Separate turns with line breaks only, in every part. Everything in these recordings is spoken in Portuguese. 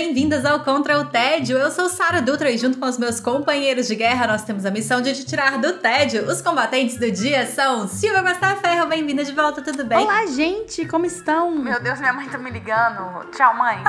Bem-vindas ao Contra o Tédio. Eu sou Sara Dutra e junto com os meus companheiros de guerra nós temos a missão de te tirar do tédio. Os combatentes do dia são Silvia Ferro, bem-vinda de volta, tudo bem?
Olá, gente, como estão?
Meu Deus, minha mãe tá me ligando. Tchau, mãe.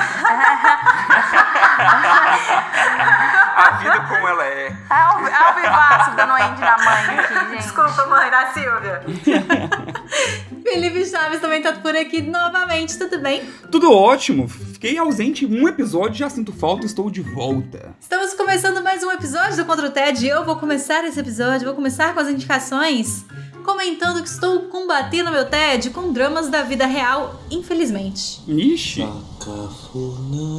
a vida como ela é.
É o vivaço dando end na mãe aqui, gente.
Desculpa, mãe, da Silvia. Felipe Chaves também tá por aqui novamente, tudo bem?
Tudo ótimo. Fiquei ausente um episódio, já sinto falta, estou de volta.
Estamos começando mais um episódio do Contra o TED e eu vou começar esse episódio, vou começar com as indicações, comentando que estou combatendo meu TED com dramas da vida real, infelizmente.
Ixi.
Sacafunã,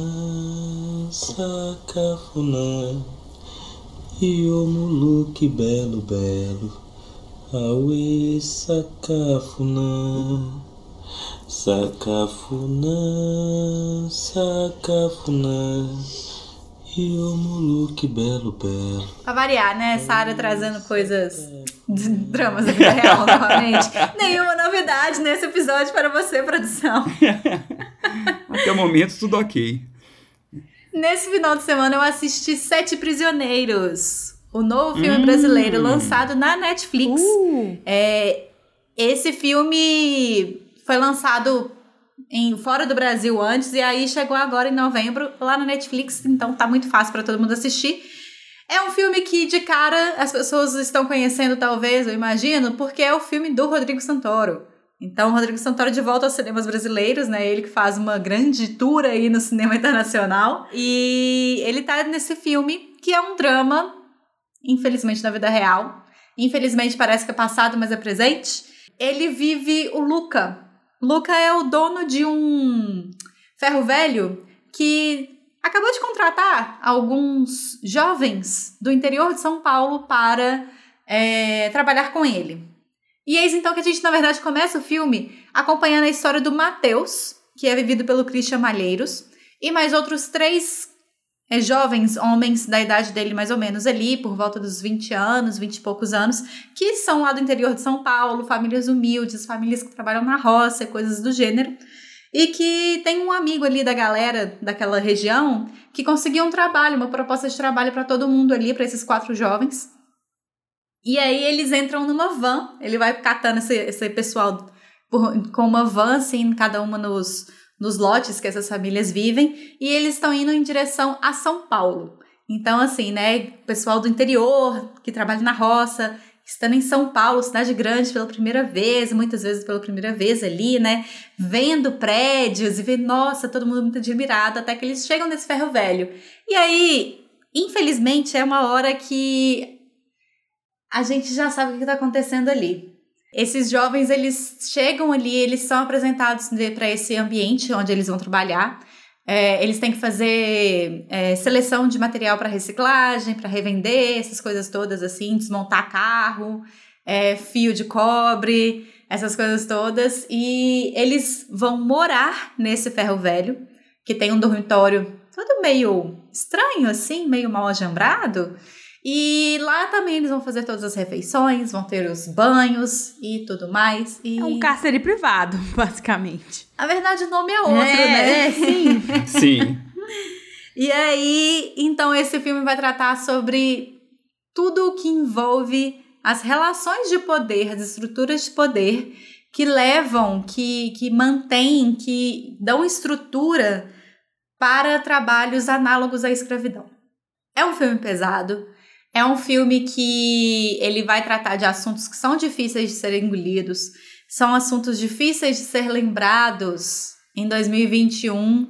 sacafunã, e o muluque belo, belo, auê, sacafunã. Sacafunã, sacafunã, e o muluque belo, belo.
Pra variar, né? Sara trazendo coisas de dramas da vida real novamente. Nenhuma novidade nesse episódio para você, produção.
Até o momento, tudo ok.
Nesse final de semana eu assisti Sete Prisioneiros, o novo filme hum. brasileiro lançado na Netflix.
Uh.
É, esse filme foi lançado em fora do Brasil antes e aí chegou agora em novembro lá na Netflix, então tá muito fácil para todo mundo assistir. É um filme que de cara as pessoas estão conhecendo talvez, eu imagino, porque é o filme do Rodrigo Santoro. Então, Rodrigo Santoro de volta aos cinemas brasileiros, né? Ele que faz uma grande tour aí no cinema internacional. E ele tá nesse filme que é um drama, infelizmente na vida real. Infelizmente parece que é passado, mas é presente. Ele vive o Luca, Luca é o dono de um ferro velho que acabou de contratar alguns jovens do interior de São Paulo para é, trabalhar com ele. E eis então que a gente, na verdade, começa o filme acompanhando a história do Matheus, que é vivido pelo Christian Malheiros, e mais outros três é, jovens homens da idade dele, mais ou menos ali, por volta dos 20 anos, 20 e poucos anos, que são lá do interior de São Paulo, famílias humildes, famílias que trabalham na roça, coisas do gênero, e que tem um amigo ali da galera daquela região que conseguiu um trabalho, uma proposta de trabalho para todo mundo ali, para esses quatro jovens. E aí eles entram numa van, ele vai catando esse, esse pessoal por, com uma van, assim, cada uma nos nos lotes que essas famílias vivem e eles estão indo em direção a São Paulo. Então, assim, né, pessoal do interior que trabalha na roça, estando em São Paulo, cidade grande, pela primeira vez, muitas vezes pela primeira vez ali, né, vendo prédios e vendo, nossa, todo mundo muito admirado, até que eles chegam nesse ferro velho. E aí, infelizmente, é uma hora que a gente já sabe o que está acontecendo ali. Esses jovens, eles chegam ali, eles são apresentados para esse ambiente onde eles vão trabalhar. É, eles têm que fazer é, seleção de material para reciclagem, para revender, essas coisas todas assim, desmontar carro, é, fio de cobre, essas coisas todas. E eles vão morar nesse ferro velho, que tem um dormitório todo meio estranho, assim, meio mal ajambrado. E lá também eles vão fazer todas as refeições, vão ter os banhos e tudo mais. E...
É um cárcere privado, basicamente.
A verdade, o nome é outro,
é,
né?
É, sim.
sim.
E aí, então esse filme vai tratar sobre tudo o que envolve as relações de poder, as estruturas de poder que levam, que, que mantêm, que dão estrutura para trabalhos análogos à escravidão. É um filme pesado, é um filme que ele vai tratar de assuntos que são difíceis de serem engolidos, são assuntos difíceis de ser lembrados em 2021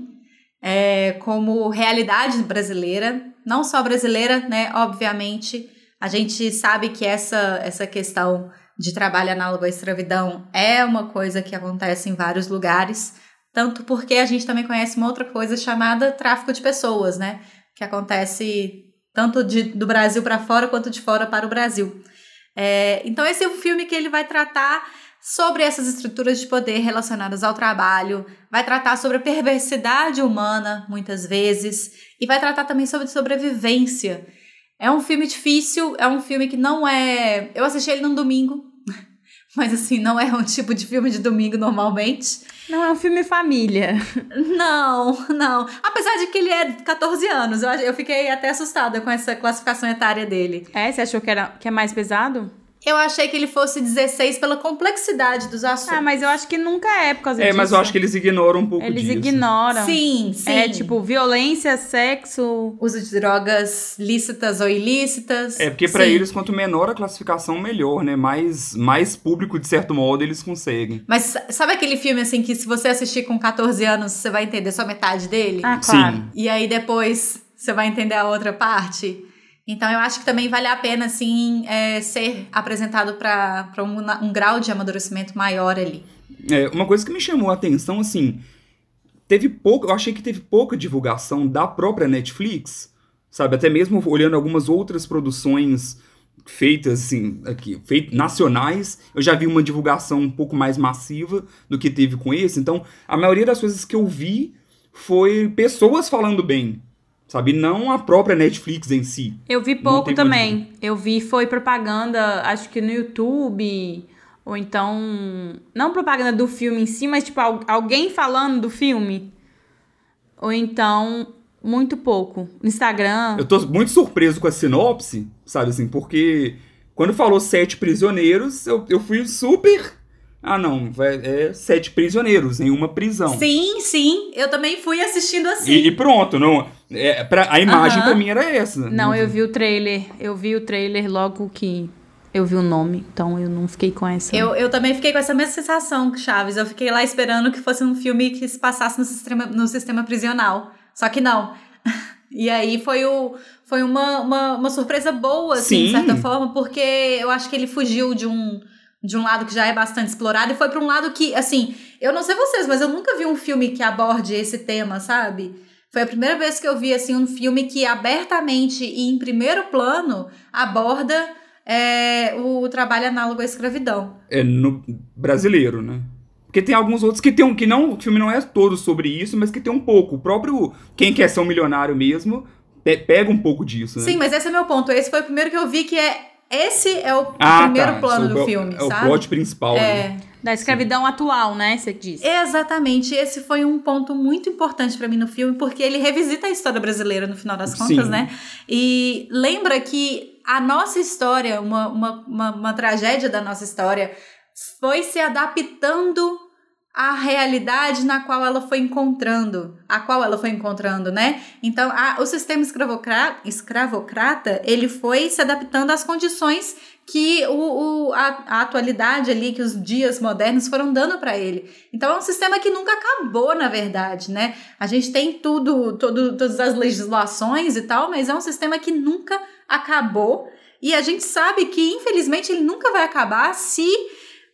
é, como realidade brasileira, não só brasileira, né? Obviamente, a gente sabe que essa, essa questão de trabalho análogo à escravidão é uma coisa que acontece em vários lugares, tanto porque a gente também conhece uma outra coisa chamada tráfico de pessoas, né? Que acontece tanto de, do Brasil para fora quanto de fora para o Brasil. É, então, esse é um filme que ele vai tratar sobre essas estruturas de poder relacionadas ao trabalho, vai tratar sobre a perversidade humana, muitas vezes, e vai tratar também sobre sobrevivência. É um filme difícil, é um filme que não é. Eu assisti ele num domingo, mas assim, não é um tipo de filme de domingo normalmente.
Não é um filme família.
Não, não. Apesar de que ele é 14 anos, eu, eu fiquei até assustada com essa classificação etária dele.
É, você achou que, era, que é mais pesado?
Eu achei que ele fosse 16 pela complexidade dos assuntos.
Ah, mas eu acho que nunca é por causa
É,
disso.
mas eu acho que eles ignoram um pouco
Eles
disso.
ignoram.
Sim, sim.
É tipo violência, sexo.
Uso de drogas lícitas ou ilícitas.
É, porque pra
Sim.
eles, quanto menor a classificação, melhor, né? Mais, mais público, de certo modo, eles conseguem.
Mas sabe aquele filme assim que se você assistir com 14 anos, você vai entender só metade dele?
Ah, claro.
Sim.
E aí depois você vai entender a outra parte? Então eu acho que também vale a pena, assim, é, ser apresentado para um, um grau de amadurecimento maior ali.
É, uma coisa que me chamou a atenção, assim, teve pouco, eu achei que teve pouca divulgação da própria Netflix, sabe? Até mesmo olhando algumas outras produções feitas, assim, aqui, feitas nacionais, eu já vi uma divulgação um pouco mais massiva do que teve com esse. Então, a maioria das coisas que eu vi foi pessoas falando bem, sabe? Não a própria Netflix em si.
Eu vi pouco também. Eu vi foi propaganda, acho que no YouTube, ou então não propaganda do filme em si, mas tipo al- alguém falando do filme. Ou então muito pouco. No Instagram.
Eu tô muito surpreso com a sinopse, sabe assim, porque quando falou sete prisioneiros, eu, eu fui super. Ah, não, vai- é sete prisioneiros em uma prisão.
Sim, sim. Eu também fui assistindo assim.
E, e pronto, não. É, pra, a imagem
Aham.
pra mim era essa.
Não, eu vi o trailer. Eu vi o trailer logo que eu vi o nome. Então eu não fiquei com essa.
Eu, eu também fiquei com essa mesma sensação que Chaves. Eu fiquei lá esperando que fosse um filme que se passasse no sistema, no sistema prisional. Só que não. E aí foi, o, foi uma, uma, uma surpresa boa, assim, de
Sim.
certa forma, porque eu acho que ele fugiu de um, de um lado que já é bastante explorado e foi para um lado que, assim, eu não sei vocês, mas eu nunca vi um filme que aborde esse tema, sabe? Foi a primeira vez que eu vi, assim, um filme que abertamente e em primeiro plano aborda é, o trabalho análogo à escravidão.
É no brasileiro, né? Porque tem alguns outros que tem um. Que não, o filme não é todo sobre isso, mas que tem um pouco. O próprio Quem Quer Ser um Milionário mesmo pe- pega um pouco disso, né?
Sim, mas esse é meu ponto. Esse foi o primeiro que eu vi que é. Esse é o
Ah,
primeiro
tá.
plano
é
do
o-
filme,
É o
sabe?
plot principal, né?
É,
Da escravidão atual, né? Você disse.
exatamente. Esse foi um ponto muito importante pra mim no filme, porque ele revisita a história brasileira no final das contas,
Sim.
né? E lembra que a nossa história, uma, uma, uma, uma tragédia da nossa história, foi se adaptando à realidade na qual ela foi encontrando, a qual ela foi encontrando, né? Então, a- o sistema escravocra- escravocrata, ele foi se adaptando às condições que o, o- a, a atualidade ali, que os dias modernos foram dando para ele. Então é um sistema que nunca acabou, na verdade, né? A gente tem tudo, todo, todas as legislações e tal, mas é um sistema que nunca acabou. E a gente sabe que, infelizmente, ele nunca vai acabar se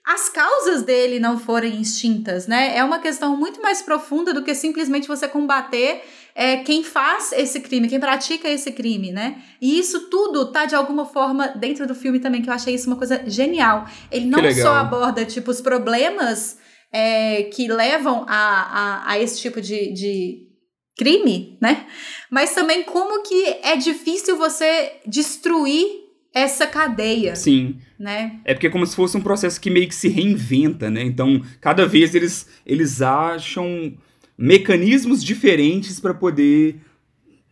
as causas dele não forem extintas, né? É uma questão muito mais profunda do que simplesmente você combater é, quem faz esse crime, quem pratica esse crime, né? E isso tudo tá de alguma forma dentro do filme também, que eu achei isso uma coisa genial. Ele não só aborda, tipo, os problemas é, que levam a, a, a esse tipo de, de crime, né? Mas também como que é difícil você destruir essa cadeia,
Sim.
né?
É porque é como se fosse um processo que meio que se reinventa, né? Então, cada vez eles, eles acham mecanismos diferentes para poder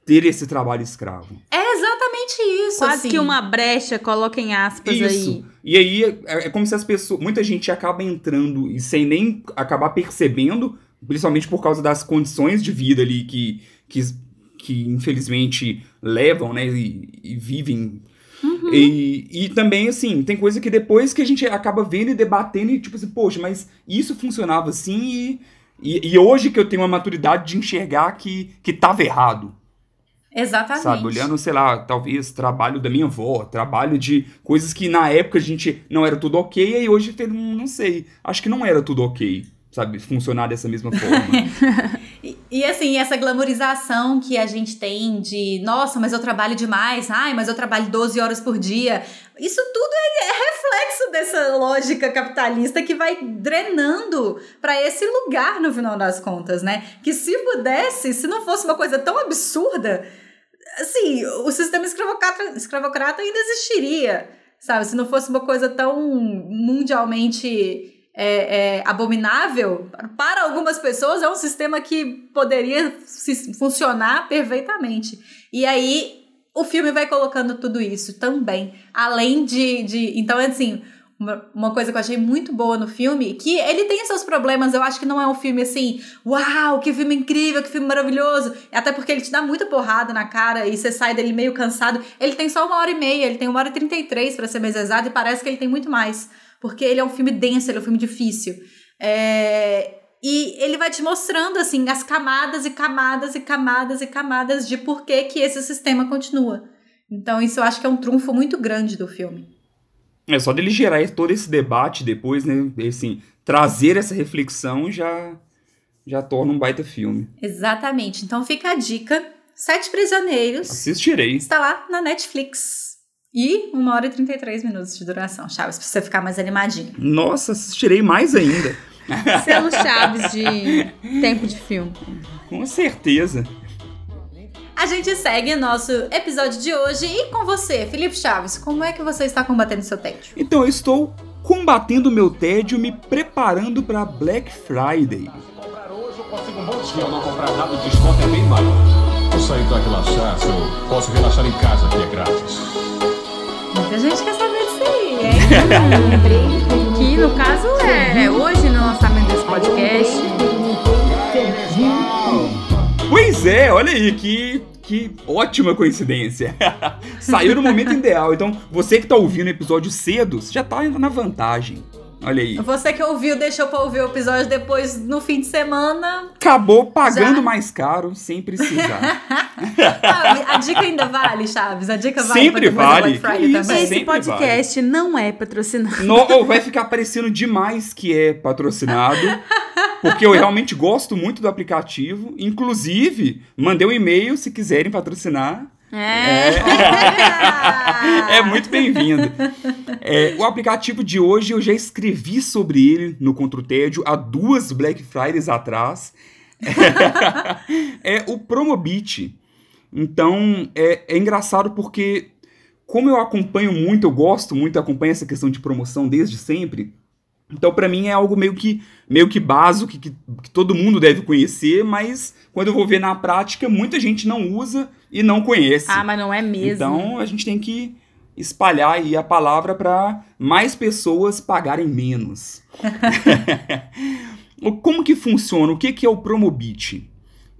ter esse trabalho escravo.
É exatamente isso.
Quase
assim.
que uma brecha, coloca em aspas
Isso.
aí.
E aí é, é como se as pessoas. Muita gente acaba entrando e sem nem acabar percebendo, principalmente por causa das condições de vida ali que, que, que infelizmente levam, né? E, e vivem.
Uhum.
E, e também, assim, tem coisa que depois que a gente acaba vendo e debatendo, e tipo assim, poxa, mas isso funcionava assim e. E, e hoje que eu tenho a maturidade de enxergar que, que tava errado.
Exatamente.
Sabe, olhando, sei lá, talvez trabalho da minha avó, trabalho de coisas que na época a gente não era tudo ok, e hoje tem, não sei, acho que não era tudo ok, sabe, funcionar dessa mesma forma.
E assim, essa glamorização que a gente tem de, nossa, mas eu trabalho demais, ai, mas eu trabalho 12 horas por dia. Isso tudo é, é reflexo dessa lógica capitalista que vai drenando para esse lugar no final das contas, né? Que se pudesse, se não fosse uma coisa tão absurda, assim, o sistema escravocrata, escravocrata ainda existiria, sabe? Se não fosse uma coisa tão mundialmente é, é, abominável, para algumas pessoas é um sistema que poderia funcionar perfeitamente. E aí o filme vai colocando tudo isso também. Além de. de então, assim. Uma, uma coisa que eu achei muito boa no filme, que ele tem seus problemas, eu acho que não é um filme assim, uau, que filme incrível, que filme maravilhoso. Até porque ele te dá muita porrada na cara e você sai dele meio cansado. Ele tem só uma hora e meia, ele tem uma hora e trinta e três, pra ser mais exato, e parece que ele tem muito mais porque ele é um filme denso, ele é um filme difícil. É, e ele vai te mostrando, assim, as camadas e camadas e camadas e camadas de por que, que esse sistema continua. Então, isso eu acho que é um trunfo muito grande do filme.
É só dele gerar todo esse debate depois, né? Assim, trazer essa reflexão já, já torna um baita filme.
Exatamente. Então fica a dica. Sete Prisioneiros.
Assistirei.
Está lá na Netflix. E uma hora e 33 minutos de duração, Chaves, pra você ficar mais animadinho.
Nossa, assistirei mais ainda.
Selo Chaves de tempo de filme.
Com certeza.
A gente segue nosso episódio de hoje e com você, Felipe Chaves, como é que você está combatendo seu tédio?
Então, eu estou combatendo meu tédio me preparando para Black Friday.
comprar hoje eu consigo um monte de eu não comprar nada, o desconto é bem maior. Vou sair pra relaxar, se eu posso relaxar em casa, que é grátis.
Muita gente quer saber disso aí, hein?
Que no caso é hoje no lançamento desse podcast.
Pois é, olha aí, que, que ótima coincidência. Saiu no momento ideal. Então, você que tá ouvindo o episódio cedo, já tá na vantagem. Olha aí.
Você que ouviu, deixou pra ouvir o episódio depois no fim de semana.
Acabou pagando
Já?
mais caro sem precisar.
A dica ainda vale, Chaves. A dica vale
Sempre vale. isso,
também.
Esse
sempre
podcast não é patrocinado.
No, ou vai ficar parecendo demais que é patrocinado. Porque eu realmente gosto muito do aplicativo. Inclusive, mandei um e-mail se quiserem patrocinar.
É.
É muito bem-vindo. É, o aplicativo de hoje eu já escrevi sobre ele no Contra o Tédio há duas Black Fridays atrás. é o Promobit. Então é, é engraçado porque, como eu acompanho muito, eu gosto muito, acompanho essa questão de promoção desde sempre. Então, pra mim, é algo meio que, meio que básico, que, que, que todo mundo deve conhecer, mas quando eu vou ver na prática, muita gente não usa e não conhece.
Ah, mas não é mesmo.
Então a gente tem que espalhar aí a palavra para mais pessoas pagarem menos. Como que funciona? O que que é o Promobit?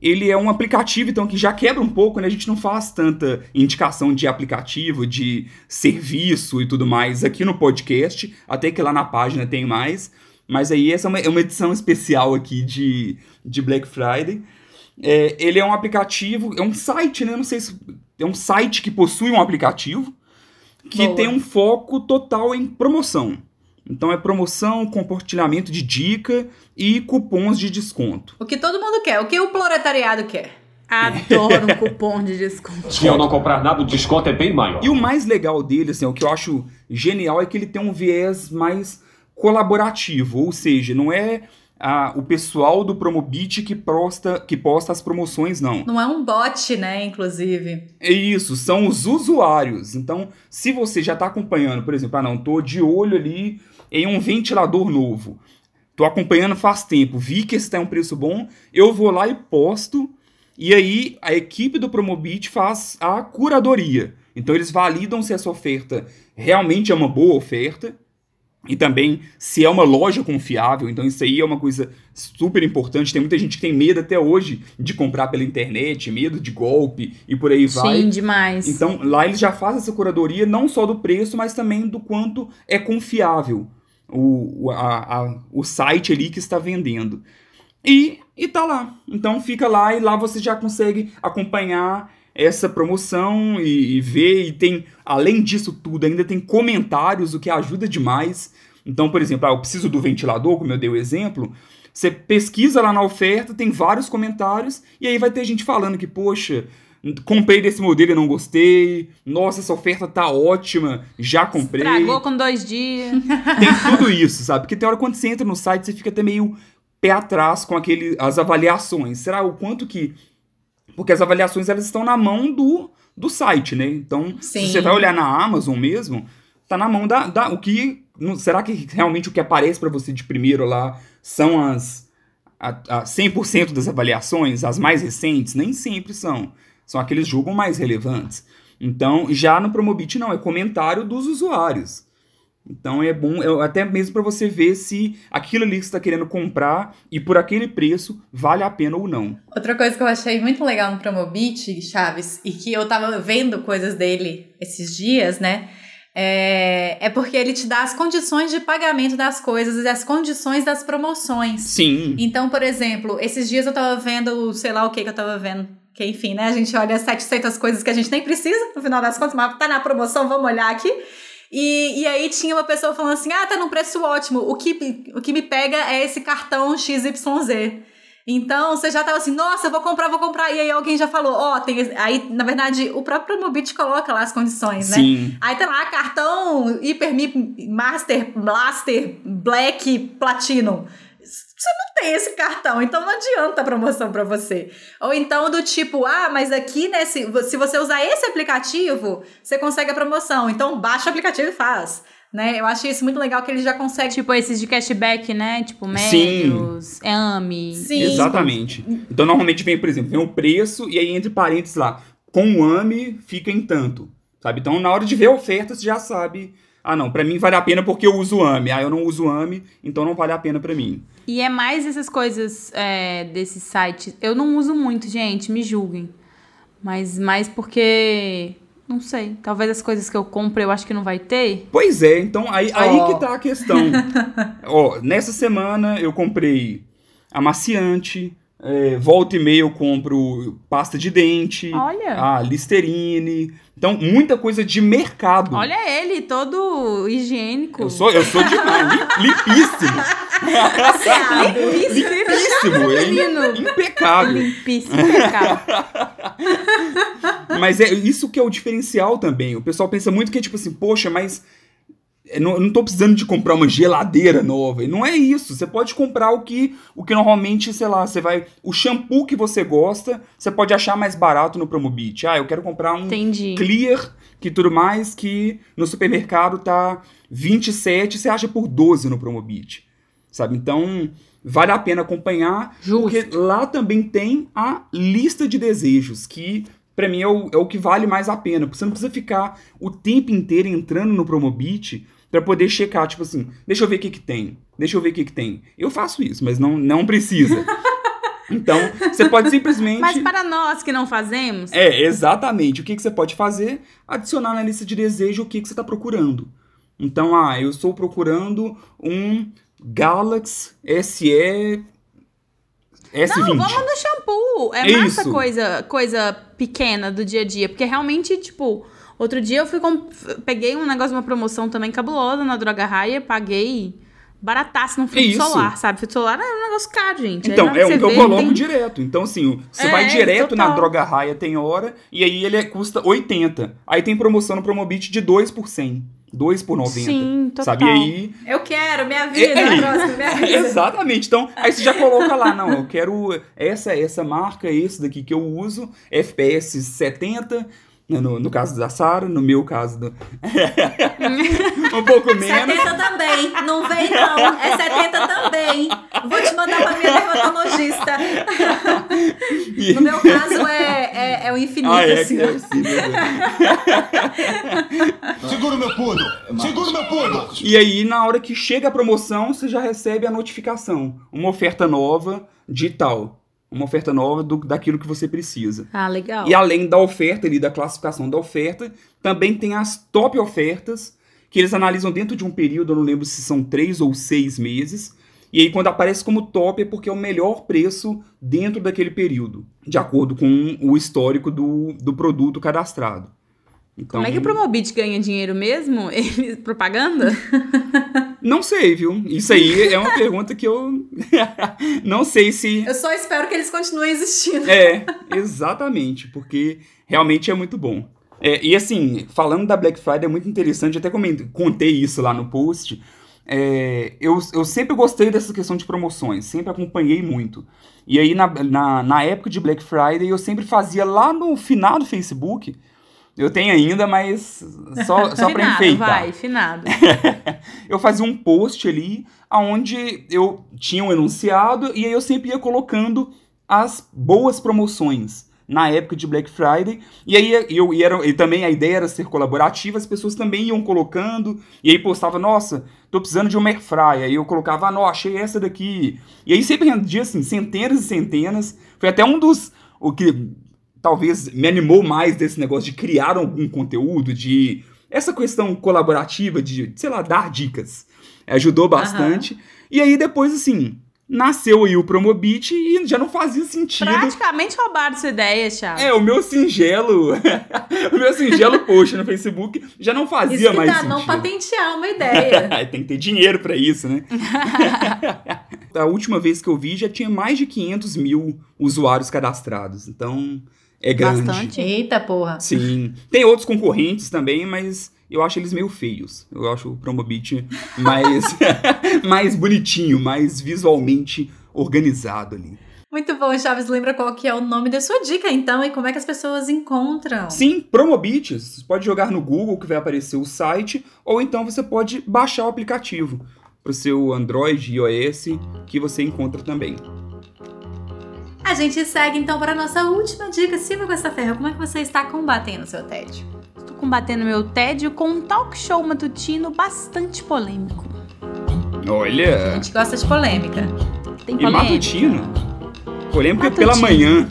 Ele é um aplicativo, então, que já quebra um pouco, né? A gente não faz tanta indicação de aplicativo, de serviço e tudo mais aqui no podcast, até que lá na página tem mais. Mas aí essa é uma, é uma edição especial aqui de, de Black Friday. É, ele é um aplicativo, é um site, né? Não sei se. É um site que possui um aplicativo que
Boa.
tem um foco total em promoção. Então é promoção, compartilhamento de dica e cupons de desconto.
O que todo mundo quer, o que o proletariado quer.
Adoro um cupom de desconto.
Se eu não comprar nada, o desconto é bem maior.
E o mais legal dele, assim, o que eu acho genial é que ele tem um viés mais colaborativo, ou seja, não é ah, o pessoal do Promobit que posta, que posta as promoções, não.
Não é um bot, né, inclusive.
É isso, são os usuários. Então, se você já está acompanhando, por exemplo, ah não, tô de olho ali em um ventilador novo. Tô acompanhando faz tempo, vi que esse tá um preço bom, eu vou lá e posto, e aí a equipe do Promobit faz a curadoria. Então eles validam se essa oferta realmente é uma boa oferta, e também se é uma loja confiável, então isso aí é uma coisa super importante. Tem muita gente que tem medo até hoje de comprar pela internet, medo de golpe e por aí vai.
Sim, demais.
Então, lá eles já fazem essa curadoria não só do preço, mas também do quanto é confiável o, a- a- o site ali que está vendendo. E, e tá lá. Então fica lá e lá você já consegue acompanhar essa promoção e, e ver. E tem, além disso tudo, ainda tem comentários, o que ajuda demais. Então, por exemplo, ah, eu preciso do ventilador, como eu dei o exemplo. Você pesquisa lá na oferta, tem vários comentários, e aí vai ter gente falando que, poxa, comprei desse modelo e não gostei. Nossa, essa oferta tá ótima, já comprei.
Estragou com dois dias.
Tem tudo isso, sabe? Porque tem hora quando você entra no site, você fica até meio pé atrás com aquele, as avaliações. Será o quanto que. Porque as avaliações elas estão na mão do, do site, né? Então,
Sim.
se você vai olhar na Amazon mesmo, tá na mão da. da o que. não- será que realmente o que aparece para você de primeiro lá são as. A, a 100% das avaliações, as mais recentes? Nem sempre são. São aqueles que julgam mais relevantes. Então, já no Promobit não, é comentário dos usuários. Então é bom, é até mesmo para você ver se aquilo ali que você está querendo comprar e por aquele preço vale a pena ou não.
Outra coisa que eu achei muito legal no Promobit, Chaves, e que eu tava vendo coisas dele esses dias, né? É, é porque ele te dá as condições de pagamento das coisas e as condições das promoções.
Sim.
Então, por exemplo, esses dias eu tava vendo, sei lá o que que eu tava vendo. Que enfim, né? A gente olha 700 coisas que a gente nem precisa, no final das contas, mas tá na promoção, vamos olhar aqui. E, e aí tinha uma pessoa falando assim: ah, tá num preço ótimo. O que, o que me pega é esse cartão XYZ. Então, você já tava assim, nossa, eu vou comprar, vou comprar. E aí alguém já falou, ó, tem. esse- Aí, na verdade, o próprio Promobit coloca lá as condições, né?
Sim.
Aí tem lá cartão Hypermip Master, Blaster, Black, Platinum. Você não tem esse cartão, então não adianta a promoção pra você. Ou então do tipo, ah, mas aqui nesse, se você usar esse aplicativo, você consegue a promoção. Então baixa o aplicativo e faz. Né? Eu achei isso muito legal que ele já consegue.
tipo esses de cashback, né? Tipo,
Sim.
médios, AMI.
Sim.
Exatamente. Então normalmente vem, por exemplo, vem o preço e aí entre parênteses lá, com o AMI fica em tanto. Sabe? Então na hora de ver a oferta você já sabe, ah não, pra mim vale a pena porque eu uso AMI. Ah, eu não uso AMI, então não vale a pena pra mim.
E é mais essas coisas é, desses sites. Eu não uso muito, gente, me julguem. Mas mais porque. Não sei. Talvez as coisas que eu compro eu acho que não vai ter.
Pois é, então aí, aí
Ó.
que tá a questão. Ó, nessa semana eu comprei amaciante, é, volta e meia eu compro pasta de dente,
Olha.
a Listerine. Então, muita coisa de mercado.
Olha ele, todo higiênico.
Eu sou, eu sou demais, lim- limpíssimo. limpíssimo, é
Menino.
im- impecável.
Limpíssimo, impecável.
Mas é isso que é o diferencial também. O pessoal pensa muito que é tipo assim, poxa, mas eu não, eu não tô precisando de comprar uma geladeira nova. Não é isso. Você pode comprar o que, o que normalmente, sei lá, você vai. O shampoo que você gosta, você pode achar mais barato no Promobit. Ah, eu quero comprar um
Entendi.
Clear, que tudo mais, que no supermercado tá 27, você acha por 12 no Promobit. Sabe? Então, vale a pena acompanhar.
Justo.
Porque lá também tem a lista de desejos, que pra mim é o, é o que vale mais a pena. Porque você não precisa ficar o tempo inteiro entrando no Promobit pra poder checar, tipo assim, deixa eu ver o que que tem. Deixa eu ver o que que tem. Eu faço isso, mas não, não precisa. então, você pode simplesmente...
Mas para nós que não fazemos,
É, exatamente. O que, que você pode fazer? Adicionar na lista de desejo o que, que você está procurando. Então, ah, eu estou procurando um Galaxy SE S20.
Não, vamos no shampoo. É,
É
massa
isso.
coisa, coisa pequena do dia a dia. Porque realmente, tipo, outro dia eu fui comp- peguei um negócio, uma promoção também cabulosa na Droga Raia, paguei barataço no filtro
É isso.
solar, sabe? Filtro solar é um negócio caro, gente.
Então, é o
você
que eu coloco
tem-
direto. Então, assim, você
É,
vai direto na. Droga Raia, tem hora, e aí ele é- custa 80. Aí tem promoção no Promobit de 2 por 100. 2 por 90.
Sim, total.
Sabe? E aí
Eu quero, minha vida,
É, é.
próxima, minha vida.
Exatamente. Então, aí você já coloca lá, não, eu quero essa essa marca, esse daqui que eu uso, FPS 70, né, no, no caso da Sara, no meu caso do... um pouco menos.
70 também. Não vem, não. É 70 também. Vou te mandar pra minha dermatologista.
E-
No meu caso, é, é, é o infinito,
Ah, é,
assim.
meu Deus.
Segura o meu pudo! Segura o meu pudo!
E aí, na hora que chega a promoção, você já recebe a notificação. Uma oferta nova de tal. Uma oferta nova do, daquilo que você precisa.
Ah, legal.
E além da oferta ali, da classificação da oferta, também tem as top ofertas, que eles analisam dentro de um período, eu não lembro se são três ou seis meses. E aí, quando aparece como top, é porque é o melhor preço dentro daquele período, de acordo com o histórico do, do produto cadastrado. Então,
Como é que o Promobit ganha dinheiro mesmo? Ele, propaganda?
Não sei, viu? Isso aí é uma pergunta que eu não sei se.
Eu só espero que eles continuem existindo.
É, exatamente, porque realmente é muito bom. É, e assim, falando da Black Friday, é muito interessante, até comentei, contei isso lá no post. É, eu, eu sempre gostei dessa questão de promoções, sempre acompanhei muito. E aí, na, na, na época de Black Friday, eu sempre fazia lá no final do Facebook. Eu tenho ainda, mas só, só
finado,
enfeitar.
vai, finado.
eu fazia um post ali onde eu tinha um enunciado e aí eu sempre ia colocando as boas promoções na época de Black Friday. E aí eu e, era, e também a ideia era ser colaborativa, as pessoas também iam colocando, e aí postava, nossa, tô precisando de uma air fryer. Aí eu colocava, ah, não, achei essa daqui. E aí sempre rendia assim, centenas e centenas. Foi até um dos o que talvez me animou mais desse negócio de criar algum conteúdo, de essa questão colaborativa, de, sei lá, dar dicas. Ajudou bastante. E aí depois, assim, nasceu aí o Promobit e já não fazia sentido.
Praticamente roubaram sua ideia, Thiago.
É, o meu singelo, o meu singelo post no Facebook já não fazia
Isso que
mais
dá
sentido.
não patentear uma ideia.
Tem que ter dinheiro pra isso, né? a última vez que eu vi já tinha mais de 500 mil usuários cadastrados. Então, é grande.
Bastante.
Eita porra.
Sim. Tem outros concorrentes também, mas eu acho eles meio feios. Eu acho o Promobit mais, mais bonitinho, mais visualmente organizado ali.
Muito bom, Chaves. Lembra qual que é o nome da sua dica, então, e como é que as pessoas encontram?
Sim, Promobit. Você pode jogar no Google que vai aparecer o site, ou então você pode baixar o aplicativo para o seu Android e iOS, que você encontra também.
A gente segue, então, para a nossa última dica. Silvia Costa Ferro, como é que você está combatendo o seu tédio?
Estou combatendo meu tédio com um talk show matutino bastante polêmico.
A
Olha!
gente gosta de polêmica.
Tem
E
polêmica.
matutino? Polêmica
Matutino.
pela manhã.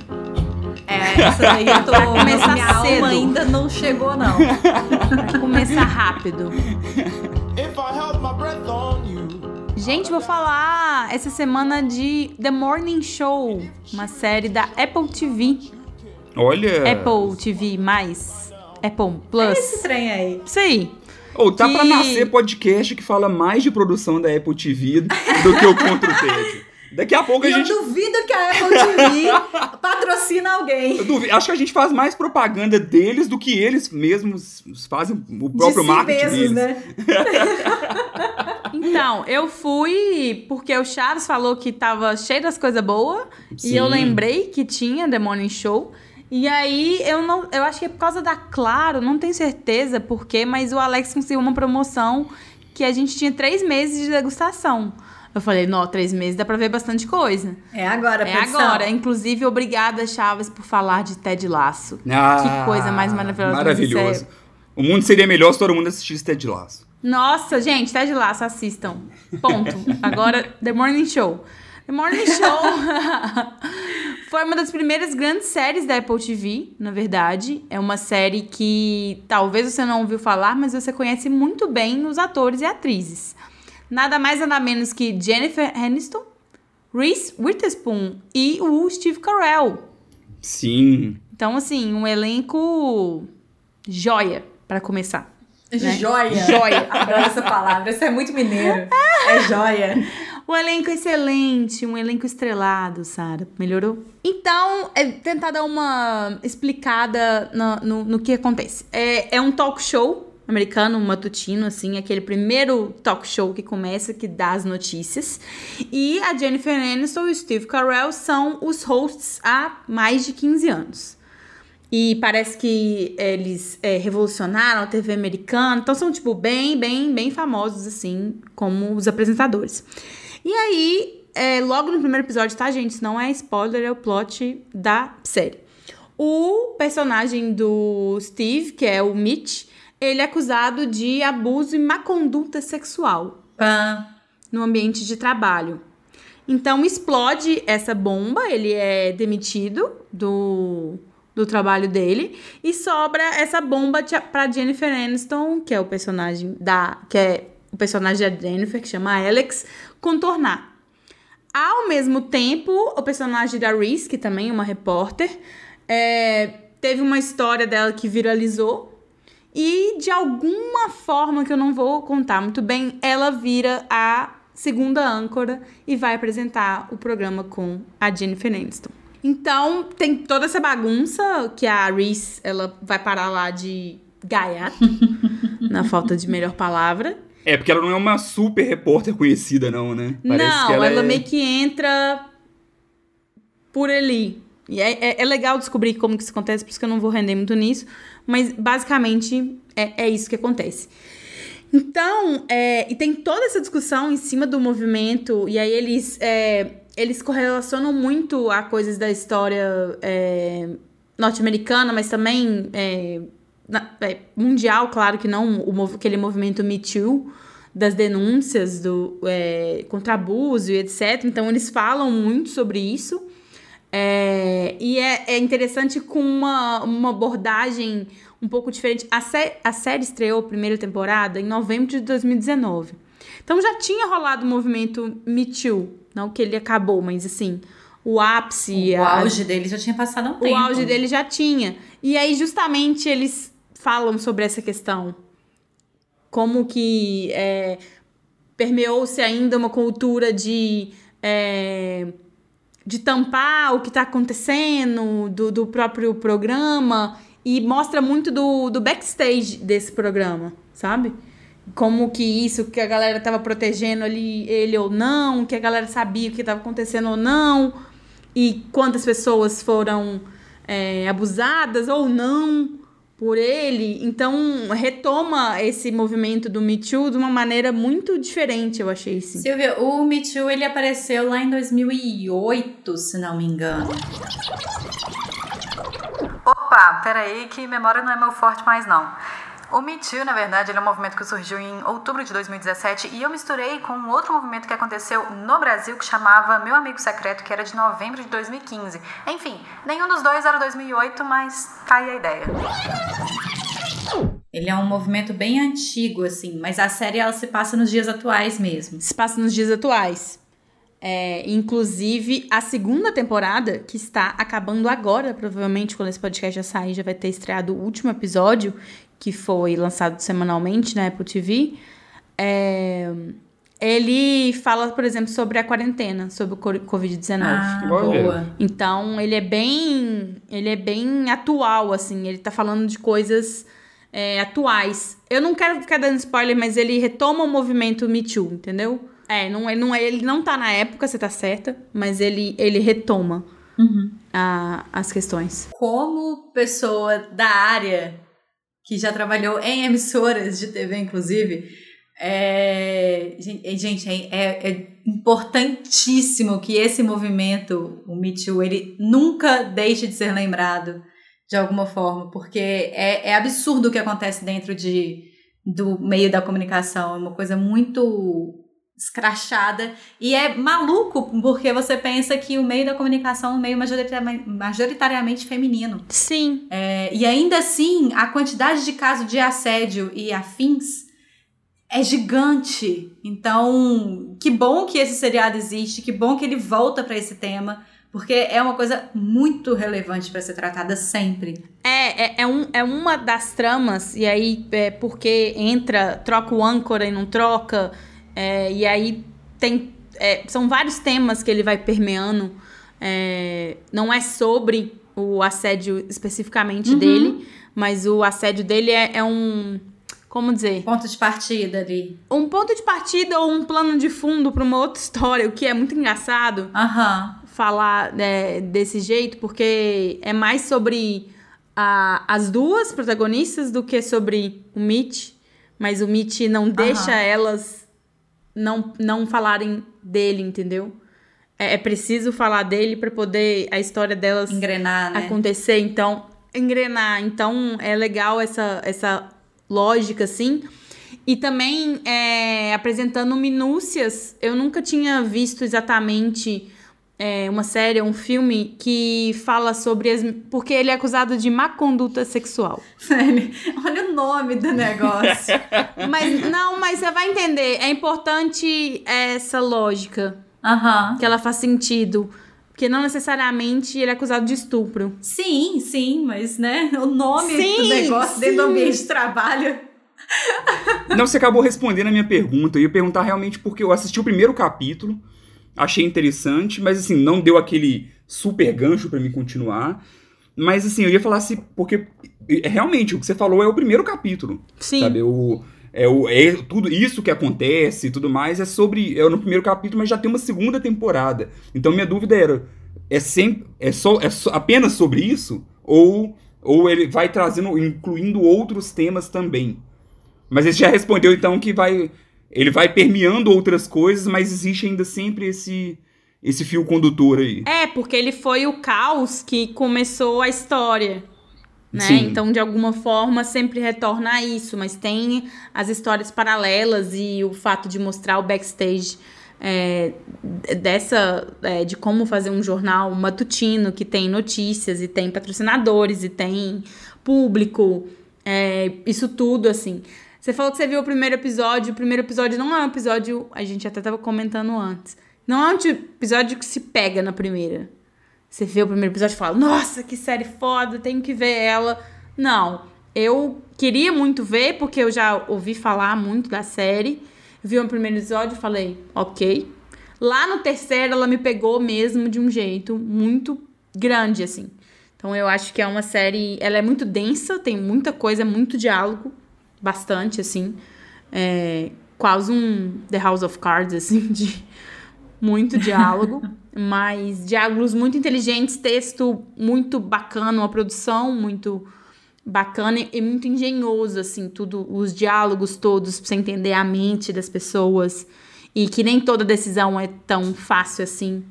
É, essa aí eu tô...
começar
minha alma
cedo.
ainda não chegou, não.
Vai começar rápido.
If I held my breath on.
Gente, vou falar essa semana de The Morning Show, uma série da Apple TV.
Olha!
Apple TV+, Apple Plus.
Esse trem aí.
Isso aí.
Ou tá pra
que-
nascer podcast que fala mais de produção da Apple TV do que o Contra o Tédio. Daqui a pouco a
E eu
gente.
duvido que a Apple TV patrocina alguém.
Eu duvido- acho que a gente faz mais propaganda deles do que eles mesmos fazem o
De
próprio
si
marketing
mesmos,
deles.
né?
Então, eu fui porque o Chaves falou que tava cheio das coisas boas. E eu lembrei que tinha The Morning Show. E aí, eu não. Eu acho que é por causa da Claro, não tenho certeza por quê, mas o Alex conseguiu uma promoção que a gente tinha três meses de degustação. Eu falei, não, três meses dá pra ver bastante coisa.
É agora,
É
produção.
agora. Inclusive, obrigada, Chaves, por falar de Ted Laço.
Ah,
Que coisa mais maravilhosa.
Maravilhoso. O mundo seria melhor se todo mundo assistisse Ted Lasso.
Nossa, gente, Ted Laço, assistam. Ponto. Agora, The Morning Show. The Morning Show foi uma das primeiras grandes séries da Apple TV, na verdade. É uma série que talvez você não ouviu falar, mas você conhece muito bem os atores e atrizes. Nada mais nada menos que Jennifer Aniston, Reese Witherspoon e o Steve Carell.
Sim.
Então, assim, um elenco joia para começar. né?
Joia.
Joia.
Adoro essa palavra. Isso é muito mineiro. É joia.
Um elenco excelente, um elenco estrelado, Sara. Melhorou? Então, é tentar dar uma explicada no, no, no que acontece. É, é um talk show americano, matutino, assim, aquele primeiro talk show que começa, que dá as notícias. E a Jennifer Aniston e o Steve Carell são os hosts há mais de 15 anos. E parece que eles é, revolucionaram a TV americana. Então são, tipo, bem, bem, bem famosos, assim, como os apresentadores. E aí, é, logo no primeiro episódio, tá, gente? Isso não é spoiler, é o plot da série. O personagem do Steve, que é o Mitch, ele é acusado de abuso e má conduta sexual no ambiente de trabalho. Então explode essa bomba, ele é demitido do, do trabalho dele e sobra essa bomba para Jennifer Aniston, que é o personagem da que é o personagem da Jennifer que chama Alex, contornar. Ao mesmo tempo, o personagem da Reese, que também é uma repórter, é, teve uma história dela que viralizou E de alguma forma que eu não vou contar muito bem, ela vira a segunda âncora e vai apresentar o programa com a Jennifer Aniston. Então, tem toda essa bagunça que a Reese, ela vai parar lá de gaiato, na falta de melhor palavra.
É, porque ela não é uma super repórter conhecida, não, né? Parece
não,
que
ela,
ela, é...
meio que entra por ali. E é, é, é legal descobrir como que isso acontece, por isso que eu não vou render muito nisso. Mas, basicamente, é, é isso que acontece. Então, é, e tem toda essa discussão em cima do movimento, e aí eles, é, eles correlacionam muito a coisas da história é, norte-americana, mas também é, na- mundial, claro que não o, aquele movimento Me Too, das denúncias do, contra abuso e etc. Então, eles falam muito sobre isso. É, e é, é interessante com uma, uma abordagem um pouco diferente. A, sé- a série estreou a primeira temporada em novembro de 2019. Então já tinha rolado o movimento Me Too. Não que ele acabou, mas assim, o ápice.
O
a-
auge dele já tinha passado um tempo.
o auge dele já tinha. E aí, justamente, eles falam sobre essa questão. Como que é, permeou-se ainda uma cultura de, é, de tampar o que está acontecendo, do, do próprio programa. E mostra muito do, do backstage desse programa, sabe? Como que isso, que a galera tava protegendo ali ele ou não, que a galera sabia o que estava acontecendo ou não e quantas pessoas foram é, abusadas ou não por ele. Então, retoma esse movimento do Me Too de uma maneira muito diferente, eu achei, sim.
Silvia, o Me Too, ele apareceu lá em 2008, se não me engano.
Opa, peraí, que memória não é meu forte mais não. O Me Too, na verdade, ele é um movimento que surgiu em outubro de 2017 e eu misturei com um outro movimento que aconteceu no Brasil que chamava Meu Amigo Secreto, que era de novembro de 2015. Enfim, nenhum dos dois era 2008, mas tá aí a ideia.
Ele é um movimento bem antigo, assim, mas a série ela se passa nos dias atuais mesmo.
Se passa nos dias atuais. É, inclusive, a segunda temporada, que está acabando agora, provavelmente quando esse podcast já sair, já vai ter estreado o último episódio, que foi lançado semanalmente na Apple TV. É, ele fala, por exemplo, sobre a quarentena, sobre o co- Covid-19.
Ah, boa.
Então, ele é bem. Ele é bem atual, assim. Ele tá falando de coisas é, atuais. Eu não quero ficar dando spoiler, mas ele retoma o movimento Me Too, entendeu? É, não, é- não, é- ele não tá na época, você tá certa, mas ele, ele retoma a- as questões.
Como pessoa da área, que já trabalhou em emissoras de TV, inclusive, é, é, gente, é, é- é importantíssimo que esse movimento, o Me Too, ele nunca deixe de ser lembrado de alguma forma, porque é, é absurdo o que acontece dentro de, do meio da comunicação, é uma coisa muito escrachada e é maluco porque você pensa que o meio da comunicação é um meio majoritariamente, feminino.
Sim,
É, e ainda assim, a quantidade de casos de assédio e afins é gigante. Então, que bom que esse seriado existe, que bom que ele volta para esse tema, porque é uma coisa muito relevante para ser tratada sempre.
É, é, é, um, é uma das tramas, e aí é porque entra, troca o âncora e não troca, é, e aí tem. é, são vários temas que ele vai permeando. é, não é sobre o assédio especificamente dele, mas o assédio dele é, é um. Como dizer?
Ponto de partida ali.
Um ponto de partida ou um plano de fundo para uma outra história, o que é muito engraçado
Aham.
falar né, desse jeito, porque é mais sobre a- as duas protagonistas do que sobre o Mitch. Mas o Mitch não deixa elas não, não falarem dele, entendeu? É, é preciso falar dele para poder a história delas
Engrenar, né?
acontecer, então engrenar. Então é legal essa, essa lógica assim. E também é, apresentando minúcias, eu nunca tinha visto exatamente é, uma série, um filme que fala sobre as. Porque ele é acusado de má conduta sexual.
Olha o nome do negócio.
Mas não, mas você vai entender. É importante essa lógica.
Aham.
que ela faz sentido. Porque não necessariamente ele é acusado de estupro.
Sim, sim, mas né, o nome
Sim,
do negócio dentro do
sim.
ambiente de trabalho.
Não, você acabou respondendo a minha pergunta. Eu ia perguntar realmente porque eu assisti o primeiro capítulo, achei interessante, mas assim, não deu aquele super gancho pra mim continuar. Mas assim, eu ia falar assim, porque é, realmente o que você falou é o primeiro capítulo.
Sim.
Sabe? O, é, o, é tudo isso que acontece e tudo mais é sobre. É no primeiro capítulo, mas já tem uma segunda temporada. Então minha dúvida era: é sempre. É só, é só apenas sobre isso? Ou, ou ele vai trazendo, incluindo outros temas também? Mas ele já respondeu então que vai. Ele vai permeando outras coisas, mas existe ainda sempre esse, esse fio condutor aí.
É, porque ele foi o caos que começou a história. Né? Então, de alguma forma, sempre retorna a isso, mas tem as histórias paralelas e o fato de mostrar o backstage é, dessa é, de como fazer um jornal matutino que tem notícias e tem patrocinadores e tem público, é, isso tudo assim. Você falou que você viu o primeiro episódio. O primeiro episódio não é um episódio. A gente até tava comentando antes. Não é um tipo- episódio que se pega na primeira. Você vê o primeiro episódio e fala: Nossa, que série foda, tenho que ver ela. Não. Eu queria muito ver, porque eu já ouvi falar muito da série. Vi o primeiro episódio e falei: Ok. Lá no terceiro, ela me pegou mesmo de um jeito muito grande, assim. Então eu acho que é uma série. Ela é muito densa, tem muita coisa, muito diálogo. Bastante, assim. É, quase um The House of Cards, assim, de muito diálogo. mas diálogos muito inteligentes, texto muito bacana, uma produção muito bacana e muito engenhoso, assim, tudo, os diálogos todos, pra você entender a mente das pessoas. E que nem toda decisão é tão fácil assim.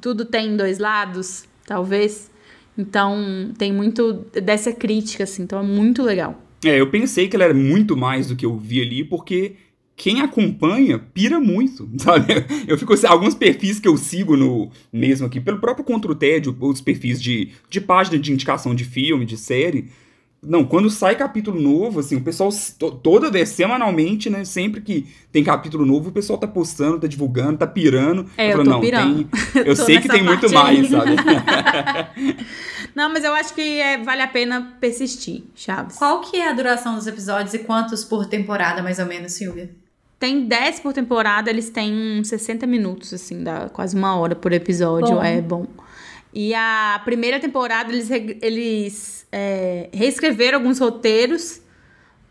Tudo tem dois lados, talvez. Então, tem muito dessa crítica, assim. Então, é muito legal.
É, eu pensei que ela era muito mais do que eu vi ali, porque quem acompanha pira muito, sabe? Eu fico alguns perfis que eu sigo no mesmo aqui, pelo próprio Contra o Tédio, os perfis de, de página de indicação de filme, de série. Não, quando sai capítulo novo, assim, o pessoal to- toda vez, semanalmente, né? Sempre que tem capítulo novo, o pessoal tá postando, tá divulgando, tá pirando.
É, eu
falo,
tô
não,
pirando.
tem- eu sei que tem muito
parte
mais,
aí.
sabe?
Não, mas eu acho que é, vale a pena persistir, Chaves.
Qual que é a duração dos episódios e quantos por temporada, mais ou menos, Silvia?
Tem 10 por temporada, eles têm uns 60 minutos, assim, dá quase uma hora por episódio,
Bom.
é bom. E a primeira temporada, eles, eles é, reescreveram alguns roteiros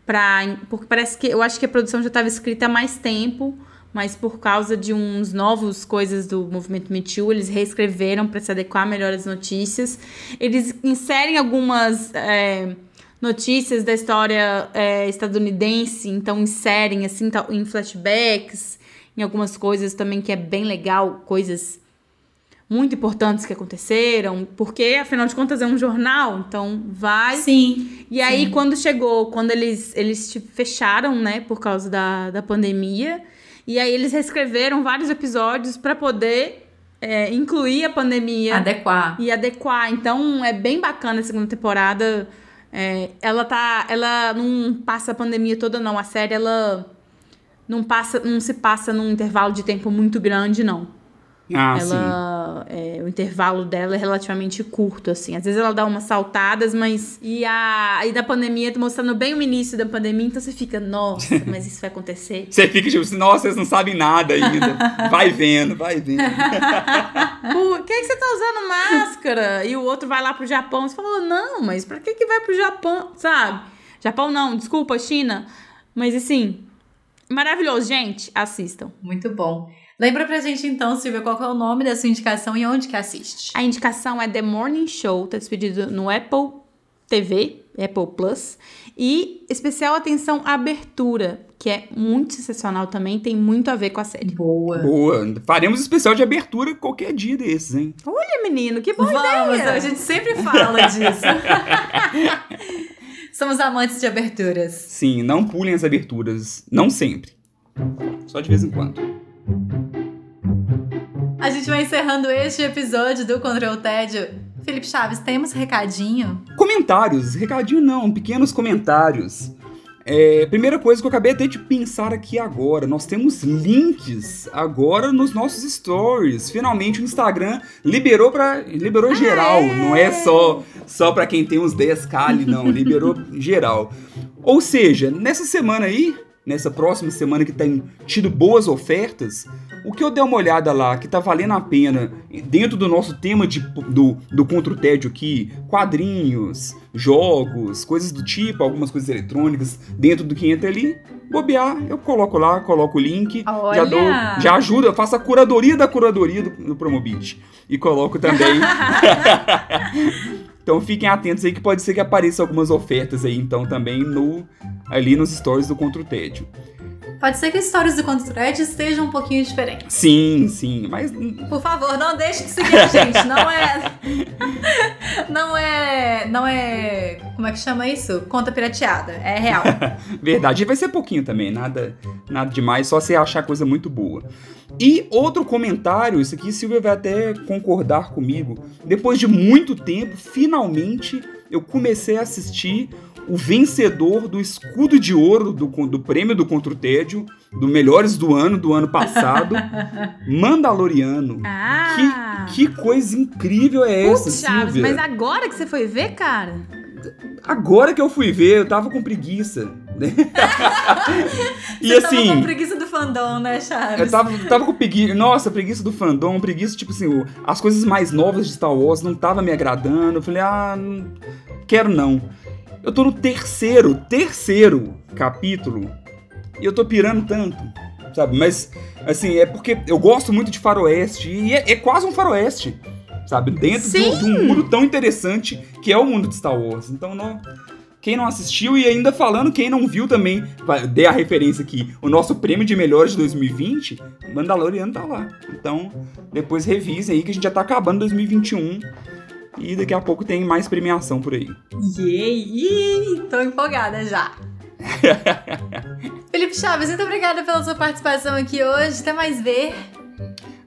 pra, porque parece que, eu acho que a produção já estava escrita há mais tempo, mas por causa de uns novos coisas do movimento Me Too, eles reescreveram para se adequar melhor às notícias. Eles inserem algumas é, notícias da história é, estadunidense, então inserem assim em flashbacks, em algumas coisas também que é bem legal, coisas muito importantes que aconteceram, porque afinal de contas é um jornal, então vai
Sim.
e aí,
Sim.
quando chegou, quando eles, eles fecharam, né, por causa da, da pandemia, e aí eles reescreveram vários episódios pra poder é, incluir a pandemia
Adequar.
e adequar. Então, é bem bacana a segunda temporada. É, ela tá. Ela não passa a pandemia toda, não. A série, ela não passa, não se passa num intervalo de tempo muito grande, não
Ah, sim.
Ela é, o intervalo dela é relativamente curto assim. Às vezes ela dá umas saltadas mas e a e da pandemia mostrando bem o início da pandemia então você fica nossa mas isso vai acontecer?
Você fica tipo assim, nossa, vocês não sabem nada ainda. Vai vendo, vai vendo.
por que, que você tá usando máscara? E o outro vai lá pro Japão você falou não mas pra que que vai pro Japão? Sabe? Japão não desculpa China. Mas assim maravilhoso. Gente assistam.
Muito bom. Lembra pra gente então, Silvia, qual que é o nome da sua indicação e onde que assiste?
A indicação é The Morning Show, tá disponido no Apple TV, Apple Plus. E especial atenção à abertura, que é muito sensacional também, tem muito a ver com a série.
Boa.
Boa. Faremos especial de abertura qualquer dia desses, hein?
Olha, menino, que boa
Vamos,
ideia!
a gente sempre fala disso. Somos amantes de aberturas.
Sim, não pulem as aberturas. Não sempre. Só de vez em quando.
A gente vai encerrando este episódio do Control Tédio. Felipe Chaves, temos recadinho?
Comentários, recadinho não, pequenos comentários. É, primeira coisa que eu acabei até de pensar aqui agora, nós temos links agora nos nossos stories. Finalmente o Instagram liberou para liberou geral, não é só só para quem tem uns 10k ali, não, liberou geral. Ou seja, nessa semana aí, nessa próxima semana que tem tido boas ofertas, o que eu dei uma olhada lá, que tá valendo a pena, dentro do nosso tema de, do, do Contra o Tédio aqui, quadrinhos, jogos, coisas do tipo, algumas coisas eletrônicas, dentro do que entra ali, bobear, eu coloco lá, coloco o link, já dou, já ajuda, faço a curadoria da curadoria do, do Promobit. E coloco também. então fiquem atentos aí que pode ser que apareça algumas ofertas aí, então, também no ali nos stories do Contra o Tédio.
Pode ser que as histórias do Contra o Thread estejam um pouquinho diferentes.
Sim, sim, mas
Por favor, não deixe de seguir a gente. Não é. Não é. Não é. Como é que chama isso? Conta pirateada. É real.
Verdade, e vai ser pouquinho também, nada, nada demais, só você achar coisa muito boa. E outro comentário, isso aqui Silvia vai até concordar comigo. Depois de muito tempo, finalmente eu comecei a assistir o vencedor do escudo de ouro do, do prêmio do Contra o Tédio, do Melhores do Ano, do ano passado, Mandaloriano.
Ah!
Que, que coisa incrível é essa,
Chaves,
Silvia?
mas agora que você foi ver, cara?
Agora que eu fui ver, eu tava com preguiça. né? e
Você tava
assim.
com preguiça do fandom, né, Chaves?
Eu tava, tava com preguiça. Nossa, preguiça do fandom, preguiça, tipo assim, as coisas mais novas de Star Wars não tava me agradando. Eu falei, ah, não quero não. Eu tô no terceiro, terceiro capítulo e eu tô pirando tanto, sabe? Mas, assim, é porque eu gosto muito de faroeste e é, é quase um faroeste, sabe? Dentro de, um- de um mundo tão interessante que é o mundo de Star Wars. Então, não. Quem não assistiu e ainda falando, quem não viu também, dê a referência aqui. O nosso prêmio de melhores de 2020, Mandaloriano tá lá. Então, depois revisem aí que a gente já tá acabando 2021 e daqui a pouco tem mais premiação por aí.
Yay! Tô empolgada já. Felipe Chaves, muito obrigada pela sua participação aqui hoje. Até mais ver.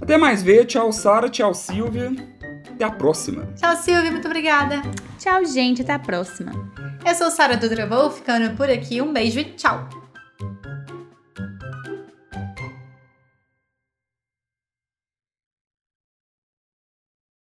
Até mais ver, tchau Sara, tchau Silvia. Até a próxima.
Tchau, Silvia. Muito obrigada.
Tchau, gente. Até a próxima.
Eu sou Sara Dutra, vou ficando por aqui. Um beijo e tchau.